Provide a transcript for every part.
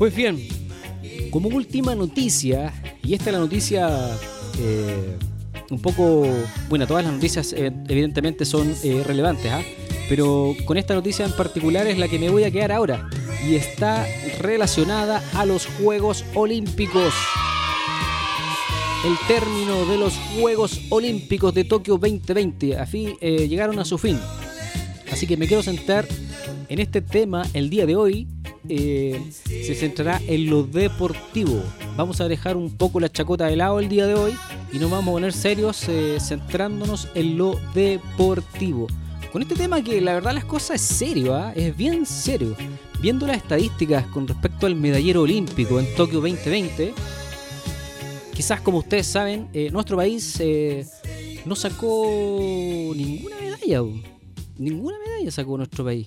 Pues bien, como última noticia, y esta es la noticia eh, un poco, bueno, todas las noticias eh, evidentemente son eh, relevantes, ¿ah? pero con esta noticia en particular es la que me voy a quedar ahora y está relacionada a los Juegos Olímpicos. El término de los Juegos Olímpicos de Tokio 2020 a fin, llegaron a su fin. Así que me quiero sentar en este tema el día de hoy eh, se centrará en lo deportivo. Vamos a dejar un poco la chacota de lado el día de hoy y nos vamos a poner serios eh, centrándonos en lo deportivo. Con este tema que la verdad las cosas es serio, ¿ah? es bien serio. Viendo las estadísticas con respecto al medallero olímpico en Tokio 2020, quizás como ustedes saben, eh, nuestro país no sacó ninguna medalla. Ninguna medalla sacó nuestro país.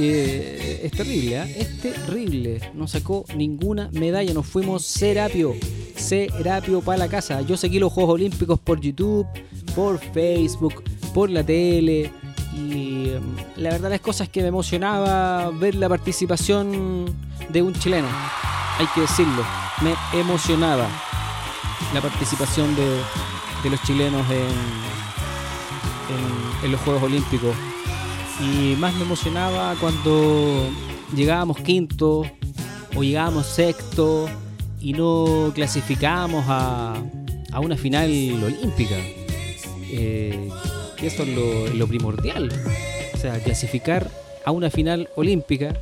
Eh, es terrible, ¿eh? es terrible. No sacó ninguna medalla, nos fuimos Serapio, Serapio para la casa. Yo seguí los Juegos Olímpicos por YouTube, por Facebook, por la tele. Y mm, la verdad las cosas que me emocionaba ver la participación de un chileno. Hay que decirlo, me emocionaba la participación de, los chilenos en, en los Juegos Olímpicos y más me emocionaba cuando llegábamos quinto o llegábamos sexto y no clasificábamos a, a una final olímpica. Eh, eso es lo, primordial. O sea, clasificar a una final olímpica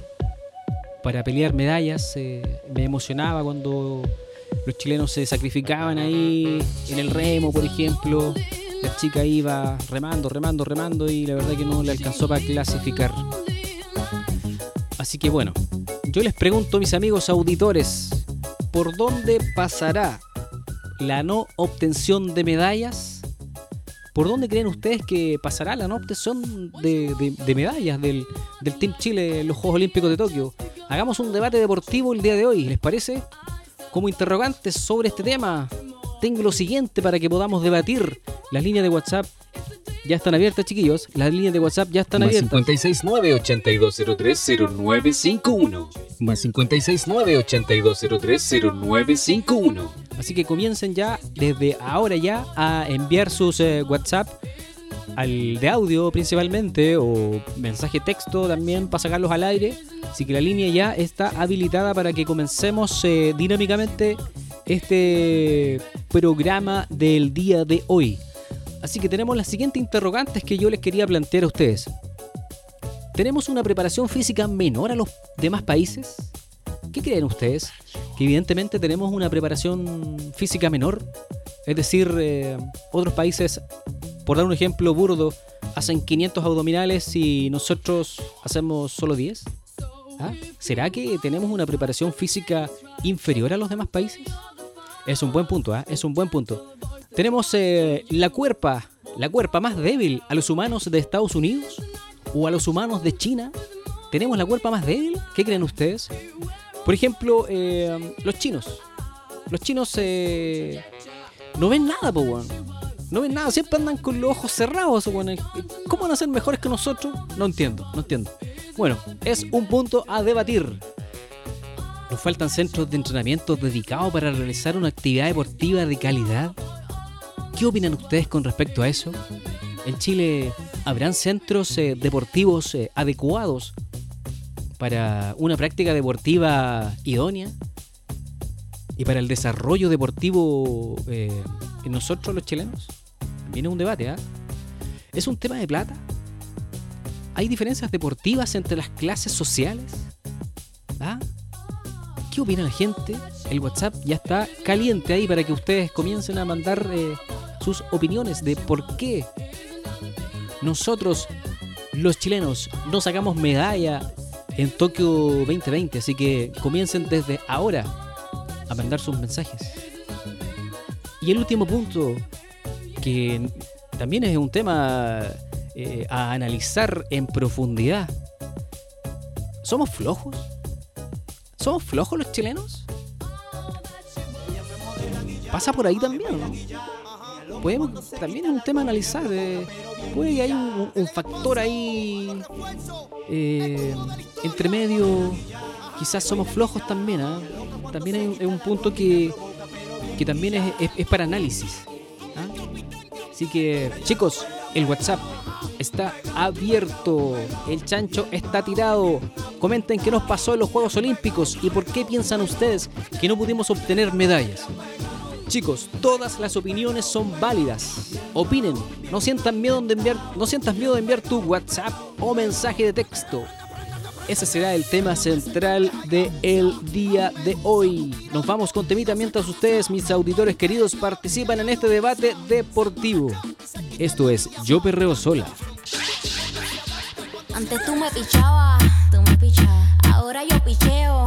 para pelear medallas eh, me emocionaba cuando los chilenos se sacrificaban ahí en el remo, por ejemplo, chica iba remando, remando, remando y la verdad que no le alcanzó para clasificar. Así que bueno, yo les pregunto, mis amigos auditores, ¿por dónde pasará la no obtención de medallas? ¿Por dónde creen ustedes que pasará la no obtención de, medallas del, del Team Chile en los Juegos Olímpicos de Tokio? Hagamos un debate deportivo el día de hoy, ¿les parece? Como interrogantes sobre este tema, tengo lo siguiente para que podamos debatir. Las líneas de WhatsApp ya están abiertas, chiquillos. Las líneas de WhatsApp ya están Más abiertas. 569-8203-0951. Más 569-8203-0951. Así que comiencen ya, desde ahora ya, a enviar sus eh, WhatsApp al de audio principalmente o mensaje texto también para sacarlos al aire. Así que la línea ya está habilitada para que comencemos eh, dinámicamente este programa del día de hoy. Así que tenemos las siguientes interrogantes que yo les quería plantear a ustedes. ¿Tenemos una preparación física menor a los demás países? ¿Qué creen ustedes? Que evidentemente tenemos una preparación física menor. Es decir, eh, otros países, por dar un ejemplo burdo, hacen 500 abdominales y nosotros hacemos solo 10. ¿Ah? ¿Será que tenemos una preparación física inferior a los demás países? Es un buen punto, ¿eh? es un buen punto. Tenemos eh, la cuerpa, la cuerpa más débil a los humanos de Estados Unidos o a los humanos de China. ¿Tenemos la cuerpa más débil? ¿Qué creen ustedes? Por ejemplo, eh, los chinos. Los chinos eh, no ven nada, po, No ven nada, siempre andan con los ojos cerrados. ¿Cómo van a ser mejores que nosotros? No entiendo, no entiendo. Bueno, es un punto a debatir. ¿Nos faltan centros de entrenamiento dedicados para realizar una actividad deportiva de calidad? ¿Qué opinan ustedes con respecto a eso? ¿En Chile habrán centros eh, deportivos eh, adecuados para una práctica deportiva idónea? ¿Y para el desarrollo deportivo eh, en nosotros los chilenos? Viene un debate, ¿ah? ¿Es un tema de plata? ¿Hay diferencias deportivas entre las clases sociales? ¿Ah? ¿Qué opina la gente? El WhatsApp ya está caliente ahí para que ustedes comiencen a mandar eh, sus opiniones de por qué nosotros, los chilenos, no sacamos medalla en Tokio 2020. Así que comiencen desde ahora a mandar sus mensajes. Y el último punto, que también es un tema eh, a analizar en profundidad. ¿Somos flojos? ¿Somos flojos los chilenos? Pasa por ahí también, ¿no? También es un tema a analizar. Eh, puede que haya un, factor ahí eh, entre medio quizás somos flojos también. ¿ah? También hay un, hay un punto que, que también es, es- es para análisis. ¿ah? Así que, chicos, el WhatsApp está abierto. El chancho está tirado. Comenten qué nos pasó en los Juegos Olímpicos y por qué piensan ustedes que no pudimos obtener medallas. Chicos, todas las opiniones son válidas. Opinen, no sientan miedo de enviar, no sientas miedo de enviar tu WhatsApp o mensaje de texto. Ese será el tema central del el día de hoy. Nos vamos con temita mientras ustedes, mis auditores queridos, participan en este debate deportivo. Esto es Yo Perreo Sola. Antes tú me pichabas, tú me pichabas. Ahora yo picheo,